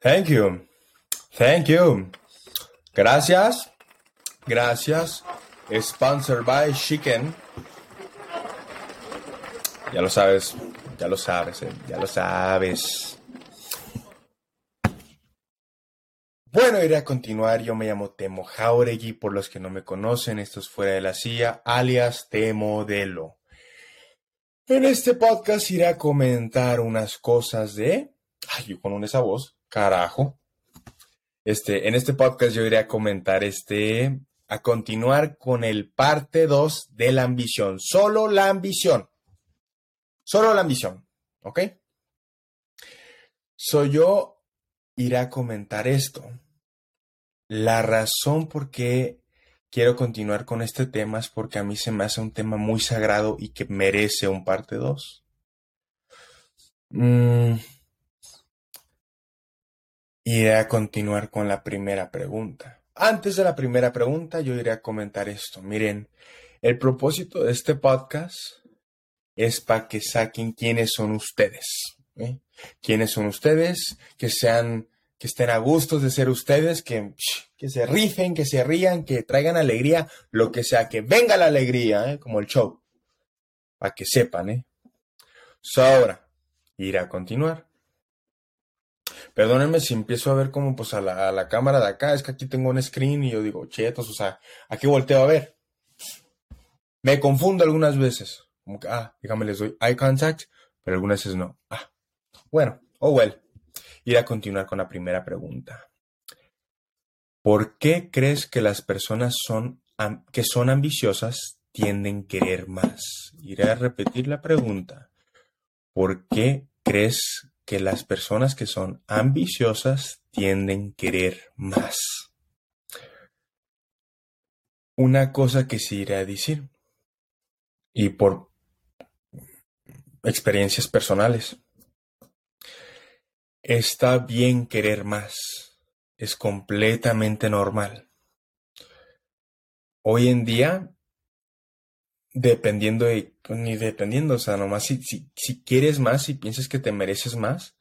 Thank you. Thank you. Gracias. Gracias. Sponsored by Chicken. Ya lo sabes. Ya lo sabes, eh, ya lo sabes. Bueno, iré a continuar. Yo me llamo Temo Jauregui. Por los que no me conocen, esto es Fuera de la Silla, alias Temodelo. En este podcast iré a comentar unas cosas de... Ay, yo con esa voz, carajo. Este, en este podcast yo iré a comentar este... A continuar con el parte 2 de la ambición. Solo la ambición. Solo la ambición. ¿Ok? Soy yo iré a comentar esto. La razón por qué quiero continuar con este tema es porque a mí se me hace un tema muy sagrado y que merece un parte 2. Mm. Iré a continuar con la primera pregunta. Antes de la primera pregunta, yo iré a comentar esto. Miren, el propósito de este podcast es para que saquen quiénes son ustedes. ¿eh? ¿Quiénes son ustedes? Que sean, que estén a gustos de ser ustedes, que, se rifen, que se rían, que traigan alegría, lo que sea, que venga la alegría, ¿eh? como el show. Para que sepan, ¿eh? So, ahora, ir a continuar. Perdónenme si empiezo a ver como pues a la, cámara de acá, es que aquí tengo un screen y yo digo, chetos, o sea, aquí volteo a ver. Me confundo algunas veces. Como que, ah, dígame, les doy eye contact, pero algunas veces no. Ah, bueno, oh well. Ir a continuar con la primera pregunta. ¿Por qué crees que las personas son, que son ambiciosas tienden a querer más? Iré a repetir la pregunta. ¿Por qué crees que las personas que son ambiciosas tienden a querer más? Una cosa que sí iré a decir, y por experiencias personales. Está bien querer más. Es completamente normal. Hoy en día, dependiendo de, ni dependiendo, o sea, nomás si, si, quieres más y piensas que te mereces más,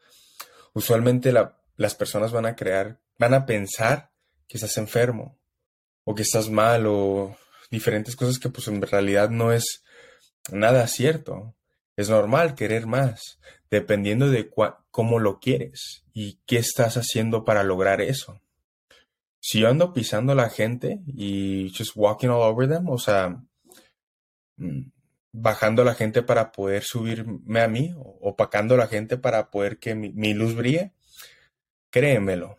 usualmente las personas van a crear, van a pensar que estás enfermo o que estás mal o diferentes cosas que pues en realidad no es nada cierto. Es normal querer más, dependiendo de cómo lo quieres y qué estás haciendo para lograr eso. Si yo ando pisando a la gente y just walking all over them, o sea, bajando a la gente para poder subirme a mí, opacando a la gente para poder que mi, mi luz brille, créemelo,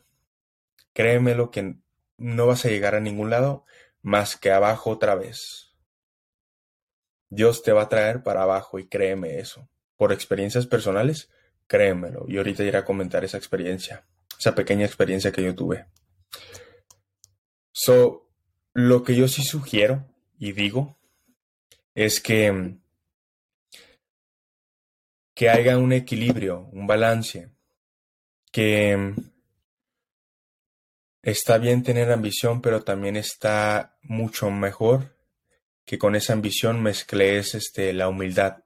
créemelo que no vas a llegar a ningún lado más que abajo otra vez. Dios te va a traer para abajo y créeme eso. Por experiencias personales, créemelo. Y ahorita iré a comentar esa experiencia, esa pequeña experiencia que yo tuve. So, lo que yo sí sugiero y digo es que que haya un equilibrio, un balance, que está bien tener ambición, pero también está mucho mejor que con esa ambición mezclees este, la humildad.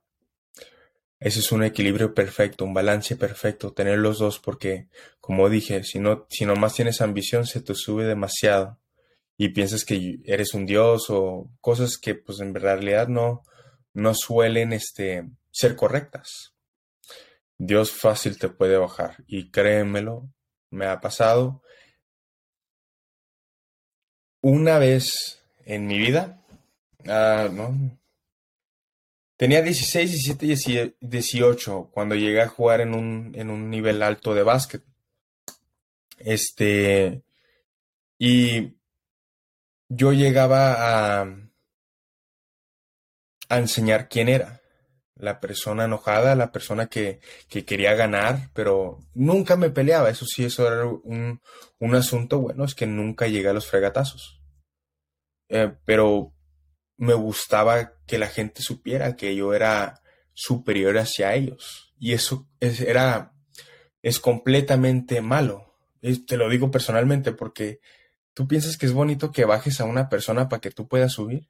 Ese es un equilibrio perfecto, un balance perfecto, tener los dos, porque, como dije, si no, si nomás tienes ambición, se te sube demasiado y piensas que eres un dios o cosas que, pues, en realidad no, no suelen este, ser correctas. Dios fácil te puede bajar y créemelo, me ha pasado. Una vez en mi vida, Ah, no. Tenía 16, 17, 18 cuando llegué a jugar en un, en un nivel alto de básquet. Este. Y yo llegaba a, enseñar quién era. La persona enojada, la persona que, que, quería ganar, pero nunca me peleaba. Eso sí, eso era un, un asunto bueno, es que nunca llegué a los fregatazos. Eh, pero me gustaba que la gente supiera que yo era superior hacia ellos. Y eso es, era, es completamente malo. te lo digo personalmente porque tú piensas que es bonito que bajes a una persona para que tú puedas subir.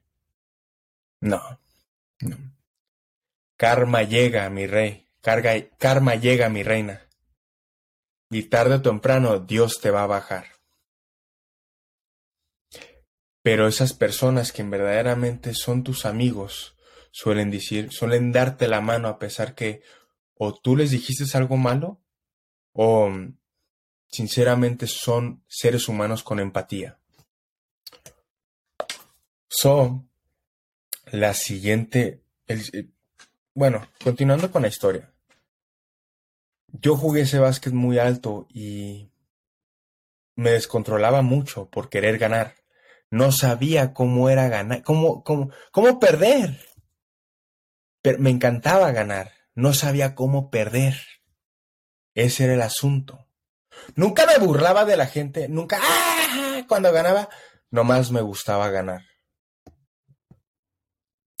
No. Karma llega, mi rey. Carga, karma llega, mi reina. y tarde o temprano Dios te va a bajar. Pero esas personas que verdaderamente son tus amigos suelen decir, suelen darte la mano a pesar que o tú les dijiste algo malo o sinceramente son seres humanos con empatía. So, la siguiente, el, bueno, continuando con la historia. Yo jugué ese básquet muy alto y me descontrolaba mucho por querer ganar. No sabía cómo era ganar, cómo, cómo, cómo perder. Pero me encantaba ganar. No sabía cómo perder. Ese era el asunto. Nunca me burlaba de la gente, nunca, ¡ah! cuando ganaba, nomás me gustaba ganar.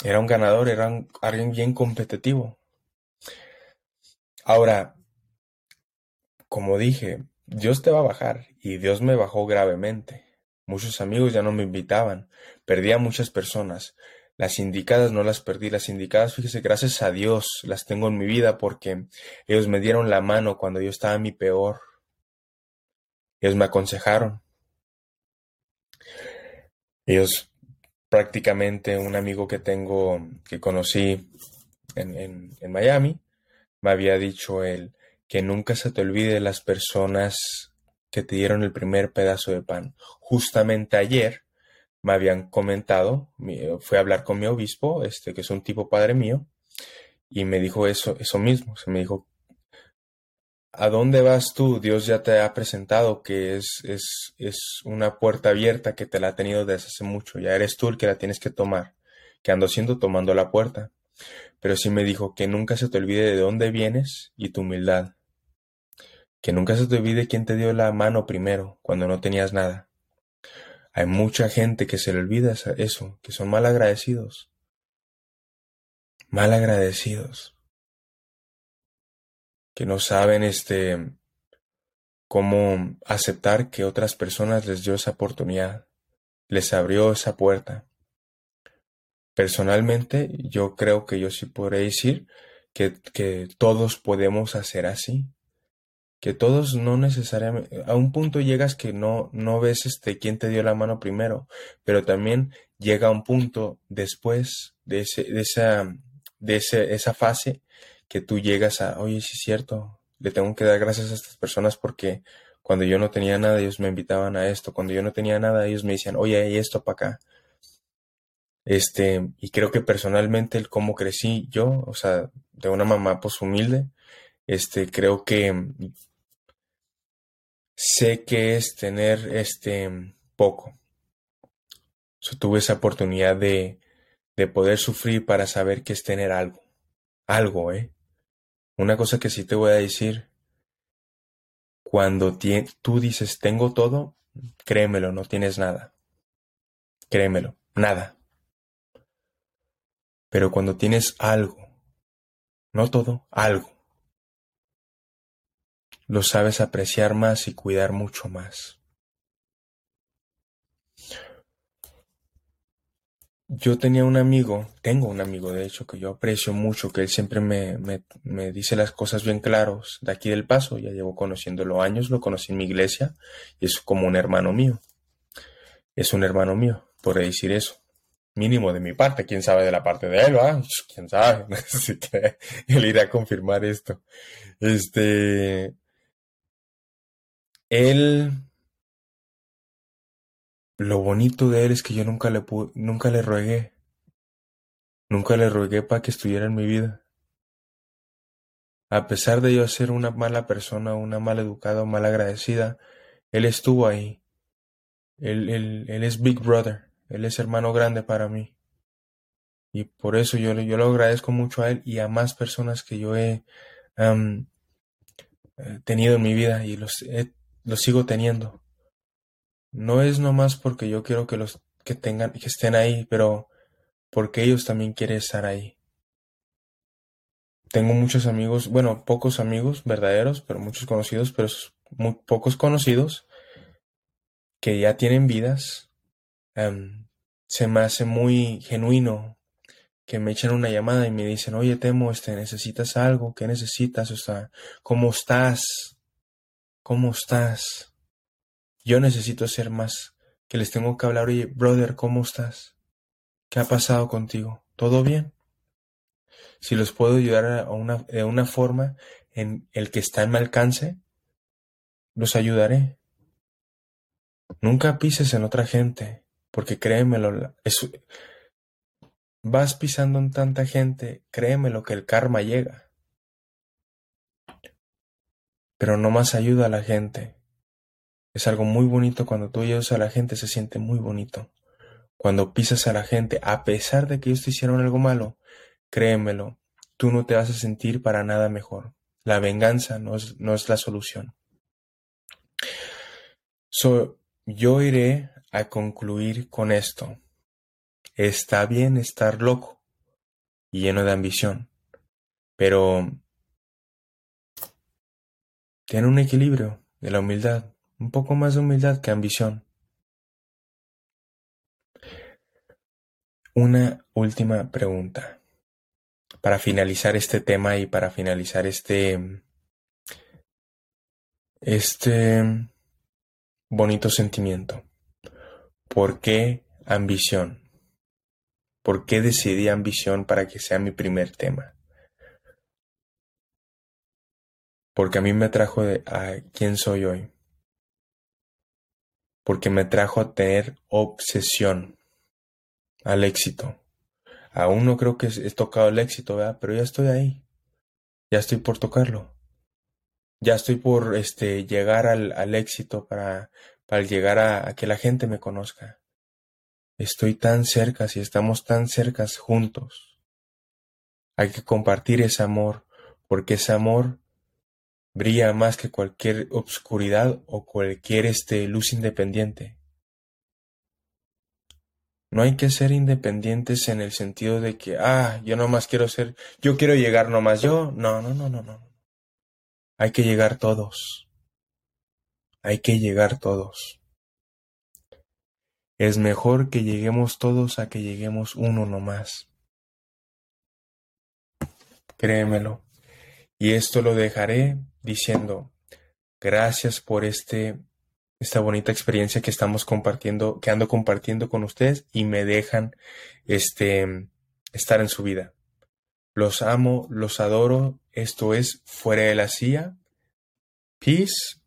Era un ganador, era alguien bien competitivo. Ahora, como dije, Dios te va a bajar y Dios me bajó gravemente. Muchos amigos ya no me invitaban, perdí a muchas personas. Las indicadas no las perdí, las indicadas, fíjese, gracias a Dios las tengo en mi vida porque ellos me dieron la mano cuando yo estaba en mi peor. Ellos me aconsejaron. Ellos prácticamente un amigo que tengo, que conocí en, Miami, me había dicho él que nunca se te olvide las personas que te dieron el primer pedazo de pan. Justamente ayer me habían comentado, fui a hablar con mi obispo, este, que es un tipo padre mío, y me dijo eso, eso mismo. Se me dijo, ¿A dónde vas tú? Dios ya te ha presentado que es, es, es una puerta abierta que te la ha tenido desde hace mucho. Ya eres tú el que la tienes que tomar. Que ando siendo tomando la puerta. Pero sí me dijo que nunca se te olvide de dónde vienes y tu humildad. Que nunca se te olvide quién te dio la mano primero, cuando no tenías nada. Hay mucha gente que se le olvida eso, que son mal agradecidos. Mal agradecidos que no saben este cómo aceptar que otras personas les dio esa oportunidad, les abrió esa puerta. Personalmente, yo creo que yo sí podré decir que, que todos podemos hacer así. Que todos no necesariamente, a un punto llegas que no, no ves este quién te dio la mano primero, pero también llega un punto después de, ese, de, esa, de ese, esa fase que tú llegas a, oye, sí es cierto, le tengo que dar gracias a estas personas porque cuando yo no tenía nada, ellos me invitaban a esto, cuando yo no tenía nada, ellos me decían, oye, hay esto para acá. Este, y creo que personalmente el cómo crecí yo, o sea, de una mamá pues humilde, este, creo que sé que es tener este poco. tuve esa oportunidad de, de poder sufrir para saber que es tener algo. Algo, ¿eh? Una cosa que sí te voy a decir, cuando tú dices tengo todo, créemelo, no tienes nada. Créemelo, nada. Pero cuando tienes algo, no todo, algo, lo sabes apreciar más y cuidar mucho más. Yo tenía un amigo, tengo un amigo de hecho que yo aprecio mucho, que él siempre me, me, dice las cosas bien claros de aquí del paso, ya llevo conociéndolo años, lo conocí en mi iglesia y es como un hermano mío. Es un hermano mío, por decir eso. Mínimo de mi parte, quién sabe de la parte de él, ¿va? Quién sabe, así que él irá a confirmar esto. Este, él lo bonito de él es que yo nunca le nunca le ruegué. Nunca le ruegué para que estuviera en mi vida. A pesar de yo ser una mala persona, una mal educada, mal agradecida, él estuvo ahí. Él, él, él, es Big Brother, él es hermano grande para mí. Y por eso yo, yo lo agradezco mucho a él y a más personas que yo he eh, tenido en mi vida y los, los sigo teniendo. No es nomás porque yo quiero que los que tengan, que estén ahí, pero porque ellos también quieren estar ahí. Tengo muchos amigos, bueno, pocos amigos verdaderos, pero muchos conocidos, pero muy pocos conocidos que ya tienen vidas. Em, se me hace muy genuino que me echen una llamada y me dicen, oye, Temo, este, necesitas algo, ¿qué necesitas? O sea, ¿cómo estás? ¿cómo estás? Yo necesito ser más, que les tengo que hablar, oye, brother, ¿cómo estás? ¿Qué ha pasado contigo? ¿Todo bien? Si los puedo ayudar de una forma en el que está en mi alcance, los ayudaré. Nunca pises en otra gente, porque créemelo, es, vas pisando en tanta gente, créemelo que el karma llega. Pero no más ayuda a la gente. Es algo muy bonito cuando tú ayudas a la gente, se siente muy bonito. Cuando pisas a la gente, a pesar de que ellos te hicieron algo malo, créemelo, tú no te vas a sentir para nada mejor. La venganza no es, no es la solución. So, yo iré a concluir con esto. Está bien estar loco y lleno de ambición, pero tiene un equilibrio de la humildad, un poco más de humildad que ambición. Una última pregunta para finalizar este tema y para finalizar este este bonito sentimiento. ¿Por qué ambición? ¿Por qué decidí ambición para que sea mi primer tema? Porque a mí me trajo a quién soy hoy. Porque me trajo a tener obsesión al éxito. Aún no creo que he tocado el éxito, ¿verdad? Pero ya estoy ahí. Ya estoy por tocarlo ya estoy por este, llegar al, al éxito para, para llegar a, que la gente me conozca. Estoy tan cerca, si estamos tan cerca juntos. Hay que compartir ese amor, porque ese amor brilla más que cualquier obscuridad o cualquier este, luz independiente. No hay que ser independientes en el sentido de que, ah, yo nomás quiero ser, yo quiero llegar nomás yo. No, no, no, no, no. Hay que llegar todos. Hay que llegar todos. Es mejor que lleguemos todos a que lleguemos uno nomás. Créemelo. Y esto lo dejaré diciendo, gracias por este, esta bonita experiencia que estamos compartiendo, que ando compartiendo con ustedes y me dejan este, estar en su vida. Los amo, los adoro. Esto es Fuera de la Silla. Peace